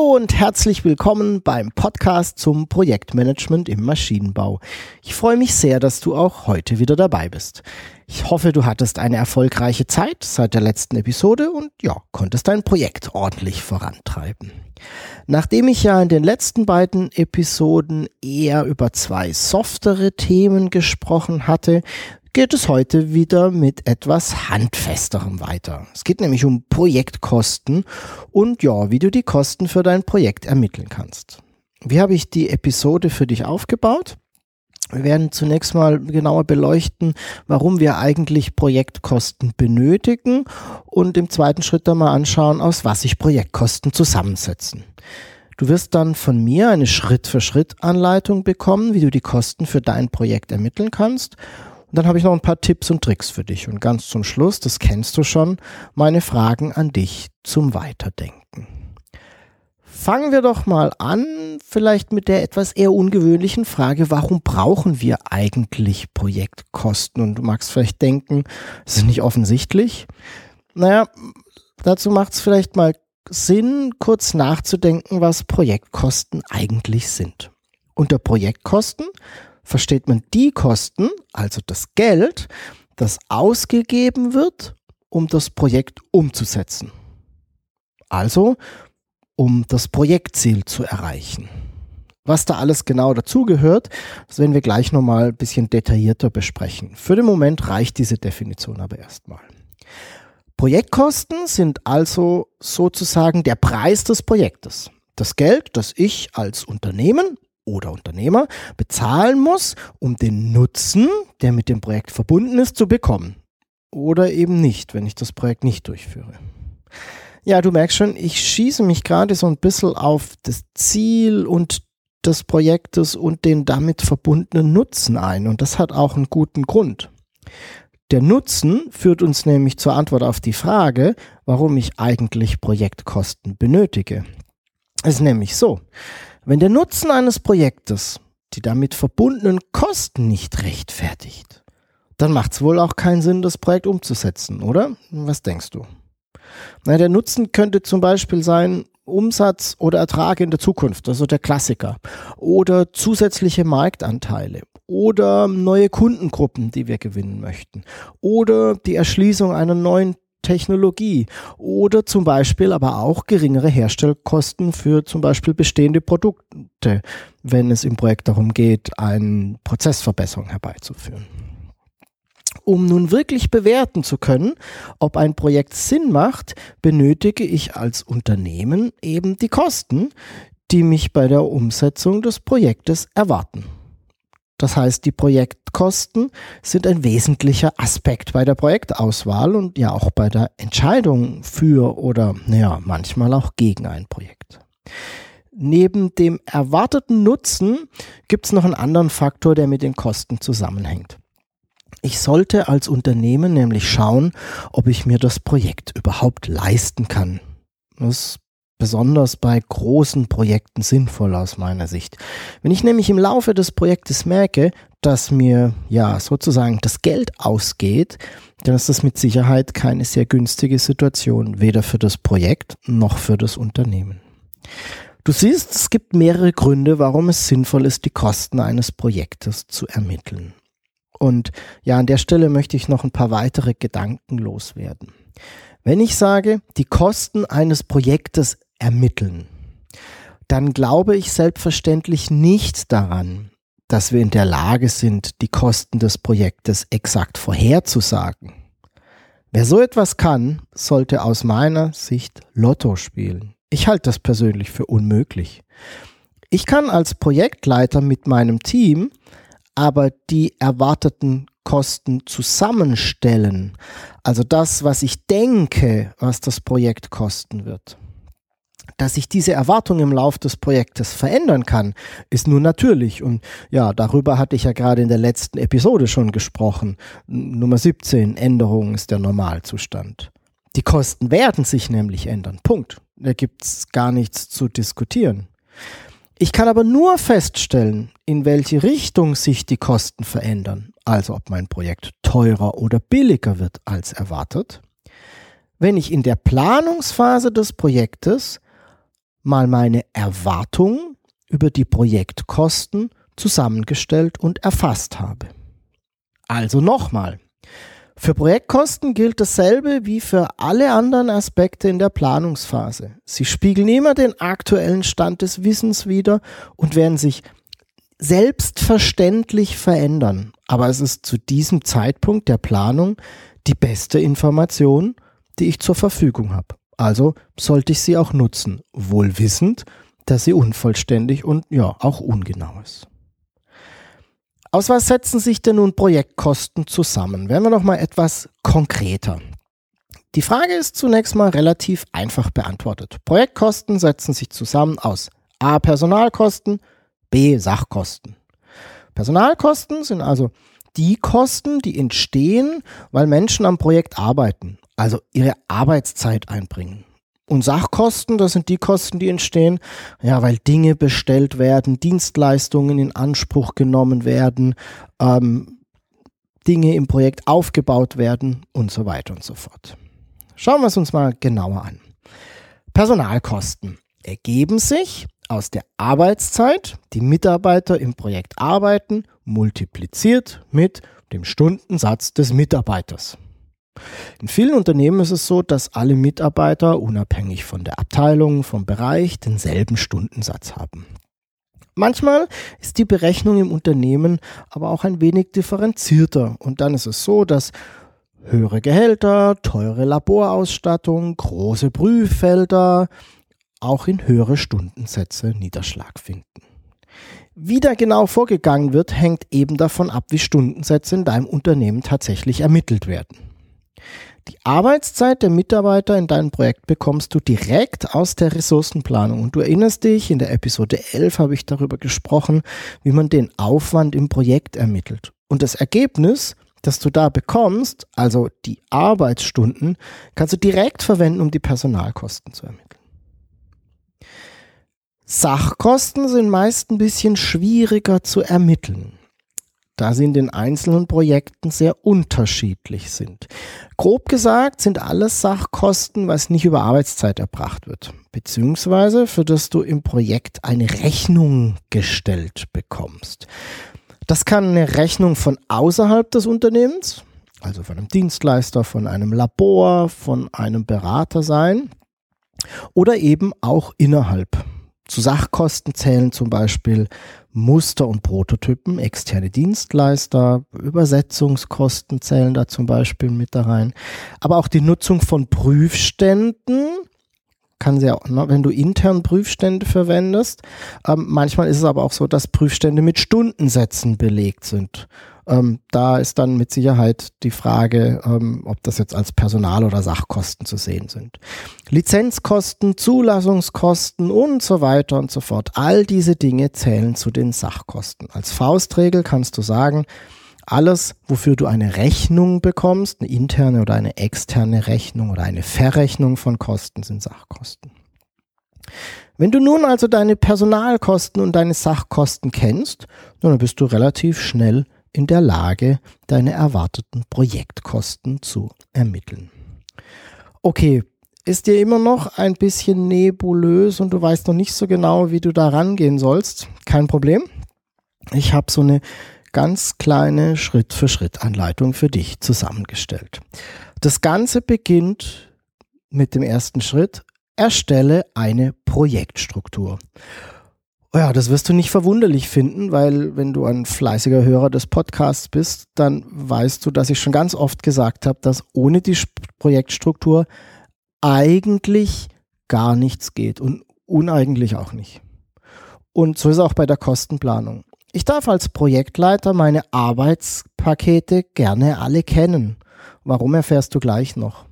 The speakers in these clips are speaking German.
Hallo und herzlich willkommen beim Podcast zum Projektmanagement im Maschinenbau. Ich freue mich sehr, dass du auch heute wieder dabei bist. Ich hoffe, du hattest eine erfolgreiche Zeit seit der letzten Episode und ja, konntest dein Projekt ordentlich vorantreiben. Nachdem ich ja in den letzten beiden Episoden eher über zwei softere Themen gesprochen hatte, geht es heute wieder mit etwas handfesterem weiter. Es geht nämlich um Projektkosten und ja, wie du die Kosten für dein Projekt ermitteln kannst. Wie habe ich die Episode für dich aufgebaut? Wir werden zunächst mal genauer beleuchten, warum wir eigentlich Projektkosten benötigen und im zweiten Schritt dann mal anschauen, aus was sich Projektkosten zusammensetzen. Du wirst dann von mir eine Schritt-für-Schritt-Anleitung bekommen, wie du die Kosten für dein Projekt ermitteln kannst und dann habe ich noch ein paar Tipps und Tricks für dich. Und ganz zum Schluss, das kennst du schon, meine Fragen an dich zum Weiterdenken. Fangen wir doch mal an, vielleicht mit der etwas eher ungewöhnlichen Frage, warum brauchen wir eigentlich Projektkosten? Und du magst vielleicht denken, das ist nicht offensichtlich. Naja, dazu macht es vielleicht mal Sinn, kurz nachzudenken, was Projektkosten eigentlich sind. Unter Projektkosten versteht man die Kosten, also das Geld, das ausgegeben wird, um das Projekt umzusetzen. Also, um das Projektziel zu erreichen. Was da alles genau dazugehört, das werden wir gleich nochmal ein bisschen detaillierter besprechen. Für den Moment reicht diese Definition aber erstmal. Projektkosten sind also sozusagen der Preis des Projektes. Das Geld, das ich als Unternehmen oder Unternehmer bezahlen muss, um den Nutzen, der mit dem Projekt verbunden ist, zu bekommen. Oder eben nicht, wenn ich das Projekt nicht durchführe. Ja, du merkst schon, ich schieße mich gerade so ein bisschen auf das Ziel und des Projektes und den damit verbundenen Nutzen ein. Und das hat auch einen guten Grund. Der Nutzen führt uns nämlich zur Antwort auf die Frage, warum ich eigentlich Projektkosten benötige. Es ist nämlich so, wenn der Nutzen eines Projektes die damit verbundenen Kosten nicht rechtfertigt, dann macht es wohl auch keinen Sinn, das Projekt umzusetzen, oder? Was denkst du? Na, der Nutzen könnte zum Beispiel sein, Umsatz oder Ertrag in der Zukunft, also der Klassiker, oder zusätzliche Marktanteile oder neue Kundengruppen, die wir gewinnen möchten, oder die Erschließung einer neuen Technologie oder zum Beispiel aber auch geringere Herstellkosten für zum Beispiel bestehende Produkte, wenn es im Projekt darum geht, eine Prozessverbesserung herbeizuführen. Um nun wirklich bewerten zu können, ob ein Projekt Sinn macht, benötige ich als Unternehmen eben die Kosten, die mich bei der Umsetzung des Projektes erwarten. Das heißt, die Projektkosten sind ein wesentlicher Aspekt bei der Projektauswahl und ja auch bei der Entscheidung für oder naja, manchmal auch gegen ein Projekt. Neben dem erwarteten Nutzen gibt es noch einen anderen Faktor, der mit den Kosten zusammenhängt. Ich sollte als Unternehmen nämlich schauen, ob ich mir das Projekt überhaupt leisten kann. Das besonders bei großen Projekten sinnvoll aus meiner Sicht. Wenn ich nämlich im Laufe des Projektes merke, dass mir ja sozusagen das Geld ausgeht, dann ist das mit Sicherheit keine sehr günstige Situation, weder für das Projekt noch für das Unternehmen. Du siehst, es gibt mehrere Gründe, warum es sinnvoll ist, die Kosten eines Projektes zu ermitteln. Und ja, an der Stelle möchte ich noch ein paar weitere Gedanken loswerden. Wenn ich sage, die Kosten eines Projektes ermitteln, dann glaube ich selbstverständlich nicht daran, dass wir in der Lage sind, die Kosten des Projektes exakt vorherzusagen. Wer so etwas kann, sollte aus meiner Sicht Lotto spielen. Ich halte das persönlich für unmöglich. Ich kann als Projektleiter mit meinem Team aber die erwarteten Projektkosten zusammenstellen, also das, was ich denke, was das Projekt kosten wird, dass sich diese Erwartung im Lauf des Projektes verändern kann, ist nur natürlich. Und ja, darüber hatte ich ja gerade in der letzten Episode schon gesprochen. Nummer 17, Änderung ist der Normalzustand. Die Kosten werden sich nämlich ändern. Punkt. Da gibt's gar nichts zu diskutieren. Ich kann aber nur feststellen, in welche Richtung sich die Kosten verändern, also ob mein Projekt teurer oder billiger wird als erwartet, wenn ich in der Planungsphase des Projektes mal meine Erwartungen über die Projektkosten zusammengestellt und erfasst habe. Also nochmal. Für Projektkosten gilt dasselbe wie für alle anderen Aspekte in der Planungsphase. Sie spiegeln immer den aktuellen Stand des Wissens wider und werden sich selbstverständlich verändern. Aber es ist zu diesem Zeitpunkt der Planung die beste Information, die ich zur Verfügung habe. Also sollte ich sie auch nutzen, wohl wissend, dass sie unvollständig und ja auch ungenau ist. Aus was setzen sich denn nun Projektkosten zusammen? Werden wir noch mal etwas konkreter. Die Frage ist zunächst mal relativ einfach beantwortet. Projektkosten setzen sich zusammen aus A Personalkosten, B Sachkosten. Personalkosten sind also die Kosten, die entstehen, weil Menschen am Projekt arbeiten also ihre Arbeitszeit einbringen. Und Sachkosten, das sind die Kosten, die entstehen, ja, weil Dinge bestellt werden, Dienstleistungen in Anspruch genommen werden, ähm, Dinge im Projekt aufgebaut werden und so weiter und so fort. Schauen wir es uns mal genauer an. Personalkosten ergeben sich aus der Arbeitszeit, die Mitarbeiter im Projekt arbeiten, multipliziert mit dem Stundensatz des Mitarbeiters. In vielen Unternehmen ist es so, dass alle Mitarbeiter unabhängig von der Abteilung, vom Bereich denselben Stundensatz haben. Manchmal ist die Berechnung im Unternehmen aber auch ein wenig differenzierter und dann ist es so, dass höhere Gehälter, teure Laborausstattung, große Prüffelder auch in höhere Stundensätze Niederschlag finden. Wie da genau vorgegangen wird, hängt eben davon ab, wie Stundensätze in deinem Unternehmen tatsächlich ermittelt werden. Die Arbeitszeit der Mitarbeiter in deinem Projekt bekommst du direkt aus der Ressourcenplanung. Und du erinnerst dich, in der Episode 11 habe ich darüber gesprochen, wie man den Aufwand im Projekt ermittelt. Und das Ergebnis, das du da bekommst, also die Arbeitsstunden, kannst du direkt verwenden, um die Personalkosten zu ermitteln. Sachkosten sind meist ein bisschen schwieriger zu ermitteln da sie in den einzelnen Projekten sehr unterschiedlich sind. Grob gesagt sind alles Sachkosten, was nicht über Arbeitszeit erbracht wird, beziehungsweise für das du im Projekt eine Rechnung gestellt bekommst. Das kann eine Rechnung von außerhalb des Unternehmens, also von einem Dienstleister, von einem Labor, von einem Berater sein, oder eben auch innerhalb. Zu Sachkosten zählen zum Beispiel Muster und Prototypen, externe Dienstleister, Übersetzungskosten zählen da zum Beispiel mit da rein. Aber auch die Nutzung von Prüfständen kann sie auch, ne, wenn du intern Prüfstände verwendest. Ähm, manchmal ist es aber auch so, dass Prüfstände mit Stundensätzen belegt sind. Ähm, da ist dann mit Sicherheit die Frage, ähm, ob das jetzt als Personal- oder Sachkosten zu sehen sind. Lizenzkosten, Zulassungskosten und so weiter und so fort. All diese Dinge zählen zu den Sachkosten. Als Faustregel kannst du sagen, alles, wofür du eine Rechnung bekommst, eine interne oder eine externe Rechnung oder eine Verrechnung von Kosten, sind Sachkosten. Wenn du nun also deine Personalkosten und deine Sachkosten kennst, dann bist du relativ schnell in der Lage, deine erwarteten Projektkosten zu ermitteln. Okay, ist dir immer noch ein bisschen nebulös und du weißt noch nicht so genau, wie du da rangehen sollst? Kein Problem. Ich habe so eine ganz kleine Schritt-für-Schritt-Anleitung für dich zusammengestellt. Das Ganze beginnt mit dem ersten Schritt. Erstelle eine Projektstruktur. Ja, das wirst du nicht verwunderlich finden, weil wenn du ein fleißiger Hörer des Podcasts bist, dann weißt du, dass ich schon ganz oft gesagt habe, dass ohne die Projektstruktur eigentlich gar nichts geht und uneigentlich auch nicht. Und so ist es auch bei der Kostenplanung. Ich darf als Projektleiter meine Arbeits Arbeitspakete gerne alle kennen. Warum erfährst du gleich noch.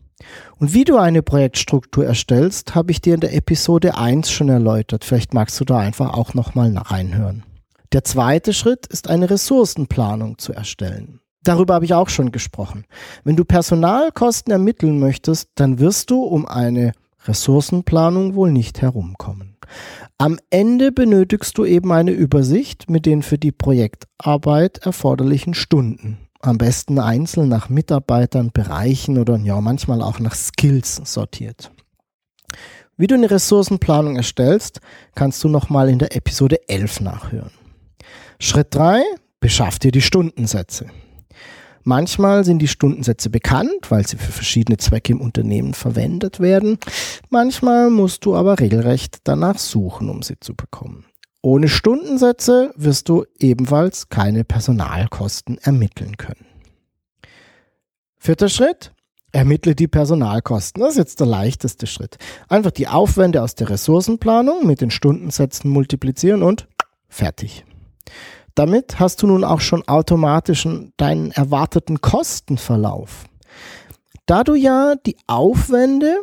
Und wie du eine Projektstruktur erstellst, habe ich dir in der Episode 1 schon erläutert. Vielleicht magst du da einfach auch nochmal reinhören. Der zweite Schritt ist eine Ressourcenplanung zu erstellen. Darüber habe ich auch schon gesprochen. Wenn du Personalkosten ermitteln möchtest, dann wirst du um eine Ressourcenplanung wohl nicht herumkommen. Am Ende benötigst du eben eine Übersicht mit den für die Projektarbeit erforderlichen Stunden. Am besten einzeln nach Mitarbeitern, Bereichen oder ja manchmal auch nach Skills sortiert. Wie du eine Ressourcenplanung erstellst, kannst du nochmal in der Episode 11 nachhören. Schritt 3, beschaff dir die Stundensätze. Manchmal sind die Stundensätze bekannt, weil sie für verschiedene Zwecke im Unternehmen verwendet werden. Manchmal musst du aber regelrecht danach suchen, um sie zu bekommen. Ohne Stundensätze wirst du ebenfalls keine Personalkosten ermitteln können. Vierter Schritt. Ermittle die Personalkosten. Das ist jetzt der leichteste Schritt. Einfach die Aufwände aus der Ressourcenplanung mit den Stundensätzen multiplizieren und fertig. Damit hast du nun auch schon automatisch deinen erwarteten Kostenverlauf. Da du ja die Aufwände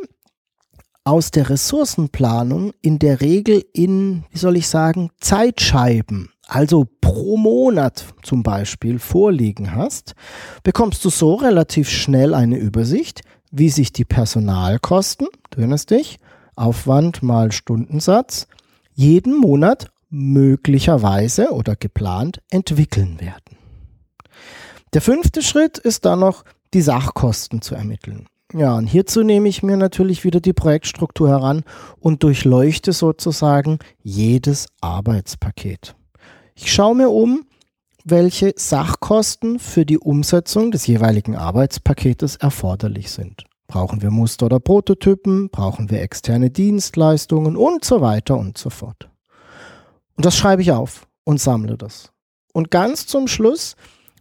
aus der Ressourcenplanung in der Regel in, wie soll ich sagen, Zeitscheiben, also pro Monat zum Beispiel vorliegen hast, bekommst du so relativ schnell eine Übersicht, wie sich die Personalkosten, du erinnerst dich, Aufwand mal Stundensatz, jeden Monat möglicherweise oder geplant entwickeln werden. Der fünfte Schritt ist dann noch, die Sachkosten zu ermitteln. Ja, und hierzu nehme ich mir natürlich wieder die Projektstruktur heran und durchleuchte sozusagen jedes Arbeitspaket. Ich schaue mir um, welche Sachkosten für die Umsetzung des jeweiligen Arbeitspaketes erforderlich sind. Brauchen wir Muster oder Prototypen? Brauchen wir externe Dienstleistungen und so weiter und so fort. Und das schreibe ich auf und sammle das. Und ganz zum Schluss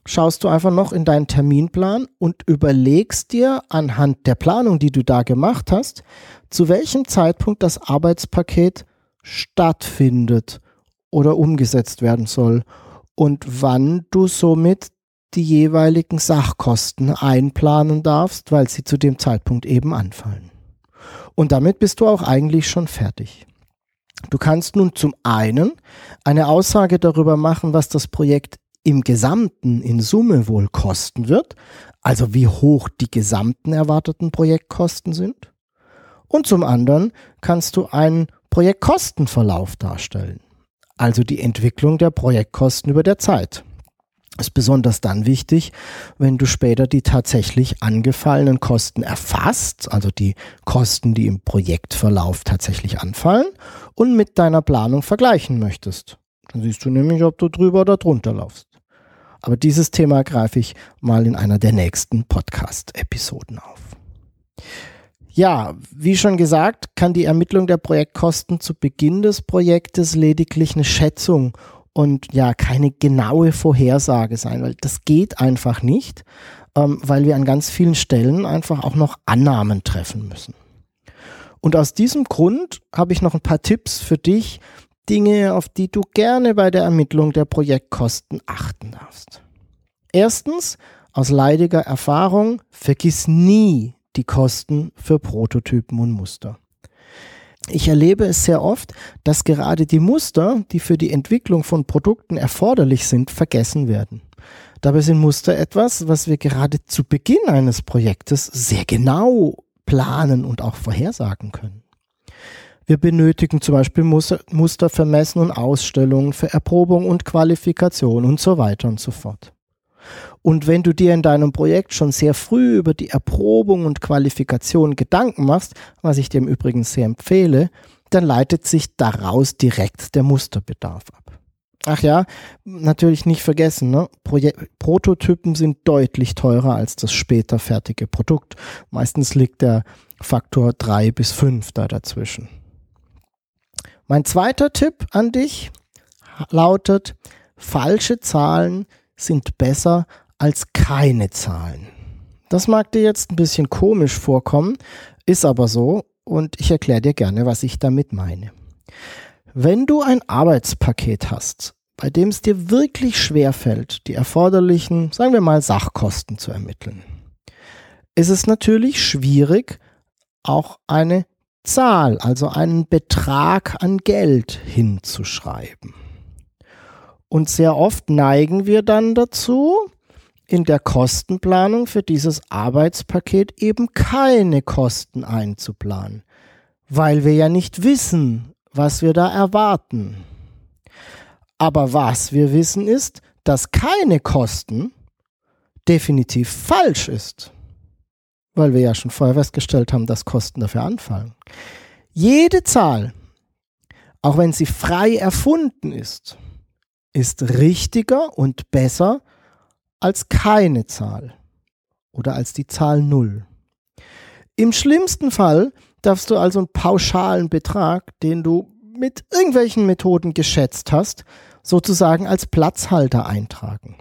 schaust du einfach noch in deinen Terminplan und überlegst dir anhand der Planung, die du da gemacht hast, zu welchem Zeitpunkt das Arbeitspaket stattfindet oder umgesetzt werden soll und wann du somit die jeweiligen Sachkosten einplanen darfst, weil sie zu dem Zeitpunkt eben anfallen. Und damit bist du auch eigentlich schon fertig. Du kannst nun zum einen eine Aussage darüber machen, was das Projekt im Gesamten in Summe wohl kosten wird, also wie hoch die gesamten erwarteten Projektkosten sind. Und zum anderen kannst du einen Projektkostenverlauf darstellen, also die Entwicklung der Projektkosten über der Zeit ist besonders dann wichtig, wenn du später die tatsächlich angefallenen Kosten erfasst, also die Kosten, die im Projektverlauf tatsächlich anfallen und mit deiner Planung vergleichen möchtest. Dann siehst du nämlich, ob du drüber oder drunter laufst. Aber dieses Thema greife ich mal in einer der nächsten Podcast-Episoden auf. Ja, wie schon gesagt, kann die Ermittlung der Projektkosten zu Beginn des Projektes lediglich eine Schätzung und ja keine genaue Vorhersage sein, weil das geht einfach nicht, ähm, weil wir an ganz vielen Stellen einfach auch noch Annahmen treffen müssen. Und aus diesem Grund habe ich noch ein paar Tipps für dich, Dinge, auf die du gerne bei der Ermittlung der Projektkosten achten darfst. Erstens, aus leidiger Erfahrung, vergiss nie die Kosten für Prototypen und Muster ich erlebe es sehr oft, dass gerade die Muster, die für die Entwicklung von Produkten erforderlich sind, vergessen werden. Dabei sind Muster etwas, was wir gerade zu Beginn eines Projektes sehr genau planen und auch vorhersagen können. Wir benötigen zum Beispiel Muster, für Messen und Ausstellungen, für Erprobung und Qualifikation und so weiter und so fort. Und wenn du dir in deinem Projekt schon sehr früh über die Erprobung und Qualifikation Gedanken machst, was ich dir im Übrigen sehr empfehle, dann leitet sich daraus direkt der Musterbedarf ab. Ach ja, natürlich nicht vergessen, ne? Prototypen sind deutlich teurer als das später fertige Produkt. Meistens liegt der Faktor drei bis fünf da dazwischen. Mein zweiter Tipp an dich lautet, falsche Zahlen sind besser als keine Zahlen. Das mag dir jetzt ein bisschen komisch vorkommen, ist aber so und ich erkläre dir gerne, was ich damit meine. Wenn du ein Arbeitspaket hast, bei dem es dir wirklich schwer fällt, die erforderlichen, sagen wir mal, Sachkosten zu ermitteln, ist es natürlich schwierig, auch eine Zahl, also einen Betrag an Geld hinzuschreiben. Und sehr oft neigen wir dann dazu, in der Kostenplanung für dieses Arbeitspaket eben keine Kosten einzuplanen, weil wir ja nicht wissen, was wir da erwarten. Aber was wir wissen ist, dass keine Kosten definitiv falsch ist, weil wir ja schon vorher festgestellt haben, dass Kosten dafür anfallen. Jede Zahl, auch wenn sie frei erfunden ist, ist richtiger und besser als keine Zahl oder als die Zahl Null. Im schlimmsten Fall darfst du also einen pauschalen Betrag, den du mit irgendwelchen Methoden geschätzt hast, sozusagen als Platzhalter eintragen.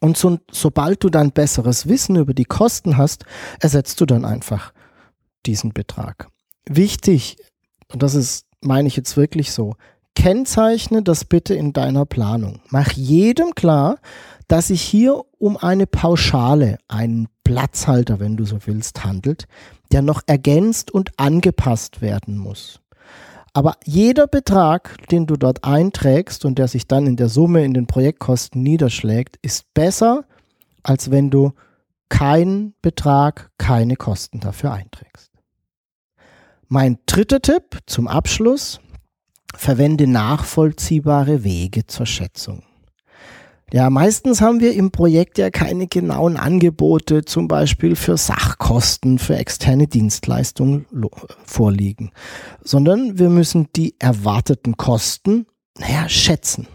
Und so, sobald du dann besseres Wissen über die Kosten hast, ersetzt du dann einfach diesen Betrag. Wichtig, und das ist, meine ich jetzt wirklich so, kennzeichne das bitte in deiner Planung. Mach jedem klar, dass sich hier um eine Pauschale, einen Platzhalter, wenn du so willst, handelt, der noch ergänzt und angepasst werden muss. Aber jeder Betrag, den du dort einträgst und der sich dann in der Summe in den Projektkosten niederschlägt, ist besser, als wenn du keinen Betrag, keine Kosten dafür einträgst. Mein dritter Tipp zum Abschluss, verwende nachvollziehbare Wege zur Schätzung. Ja, meistens haben wir im Projekt ja keine genauen Angebote, zum Beispiel für Sachkosten, für externe Dienstleistungen vorliegen, sondern wir müssen die erwarteten Kosten, naja, schätzen.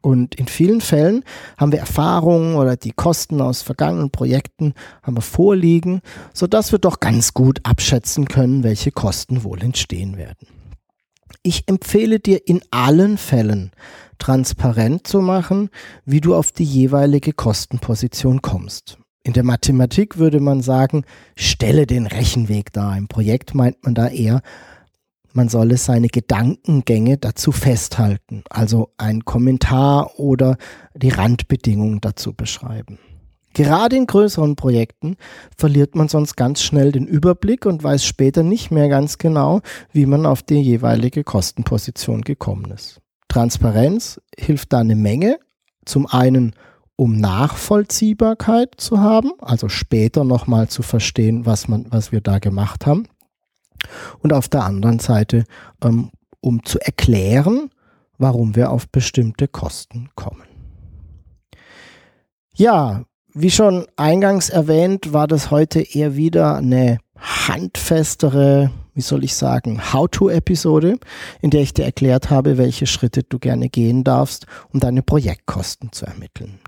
Und in vielen Fällen haben wir Erfahrungen oder die Kosten aus vergangenen Projekten haben wir vorliegen, sodass wir doch ganz gut abschätzen können, welche Kosten wohl entstehen werden. Ich empfehle dir in allen Fällen transparent zu machen, wie du auf die jeweilige Kostenposition kommst. In der Mathematik würde man sagen, stelle den Rechenweg dar. Im Projekt meint man da eher, man solle seine Gedankengänge dazu festhalten, also ein Kommentar oder die Randbedingungen dazu beschreiben. Gerade in größeren Projekten verliert man sonst ganz schnell den Überblick und weiß später nicht mehr ganz genau, wie man auf die jeweilige Kostenposition gekommen ist. Transparenz hilft da eine Menge. Zum einen, um Nachvollziehbarkeit zu haben, also später nochmal zu verstehen, was, man, was wir da gemacht haben. Und auf der anderen Seite, ähm, um zu erklären, warum wir auf bestimmte Kosten kommen. Ja, wie schon eingangs erwähnt, war das heute eher wieder eine handfestere, wie soll ich sagen, How-to-Episode, in der ich dir erklärt habe, welche Schritte du gerne gehen darfst, um deine Projektkosten zu ermitteln.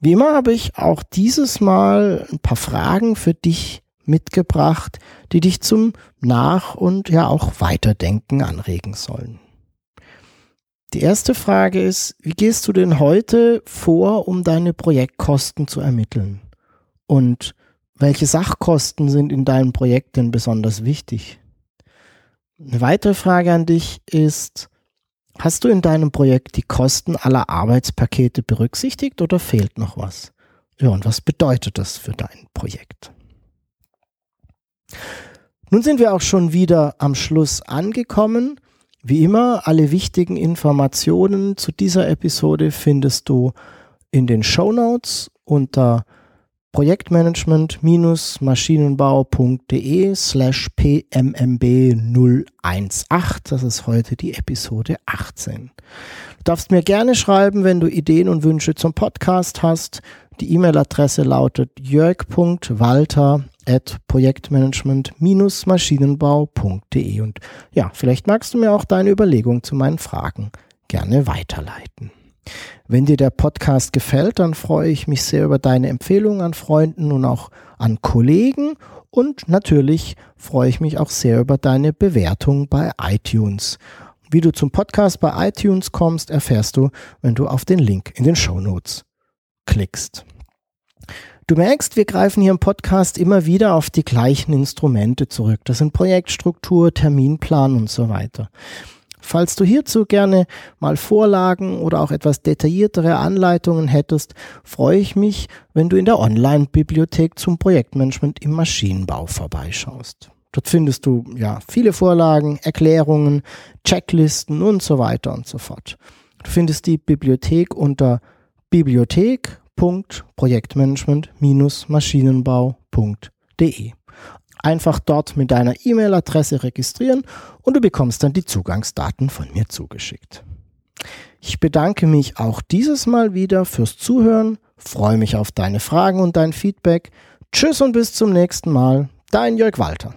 Wie immer habe ich auch dieses Mal ein paar Fragen für dich mitgebracht, die dich zum Nach- und ja auch Weiterdenken anregen sollen. Die erste Frage ist, wie gehst du denn heute vor, um deine Projektkosten zu ermitteln? Und welche Sachkosten sind in deinem Projekt denn besonders wichtig? Eine weitere Frage an dich ist, hast du in deinem Projekt die Kosten aller Arbeitspakete berücksichtigt oder fehlt noch was? Ja, und was bedeutet das für dein Projekt? Nun sind wir auch schon wieder am Schluss angekommen. Wie immer, alle wichtigen Informationen zu dieser Episode findest du in den Show Notes unter projektmanagement-maschinenbau.de slash pmmb 018. Das ist heute die Episode 18. Du darfst mir gerne schreiben, wenn du Ideen und Wünsche zum Podcast hast. Die E-Mail-Adresse lautet jörg.walter at projektmanagement-maschinenbau.de. Und ja, vielleicht magst du mir auch deine Überlegung zu meinen Fragen gerne weiterleiten. Wenn dir der Podcast gefällt, dann freue ich mich sehr über deine Empfehlungen an Freunden und auch an Kollegen. Und natürlich freue ich mich auch sehr über deine Bewertung bei iTunes. Wie du zum Podcast bei iTunes kommst, erfährst du, wenn du auf den Link in den Show Notes klickst. Du merkst, wir greifen hier im Podcast immer wieder auf die gleichen Instrumente zurück. Das sind Projektstruktur, Terminplan und so weiter. Falls du hierzu gerne mal Vorlagen oder auch etwas detailliertere Anleitungen hättest, freue ich mich, wenn du in der Online-Bibliothek zum Projektmanagement im Maschinenbau vorbeischaust. Dort findest du ja viele Vorlagen, Erklärungen, Checklisten und so weiter und so fort. Du findest die Bibliothek unter bibliothek.projektmanagement-maschinenbau.de. Einfach dort mit deiner E-Mail-Adresse registrieren und du bekommst dann die Zugangsdaten von mir zugeschickt. Ich bedanke mich auch dieses Mal wieder fürs Zuhören, freue mich auf deine Fragen und dein Feedback. Tschüss und bis zum nächsten Mal. Dein Jörg Walter.